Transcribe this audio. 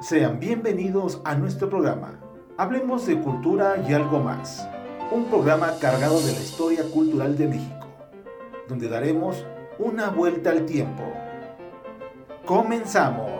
Sean bienvenidos a nuestro programa. Hablemos de cultura y algo más. Un programa cargado de la historia cultural de México, donde daremos una vuelta al tiempo. Comenzamos.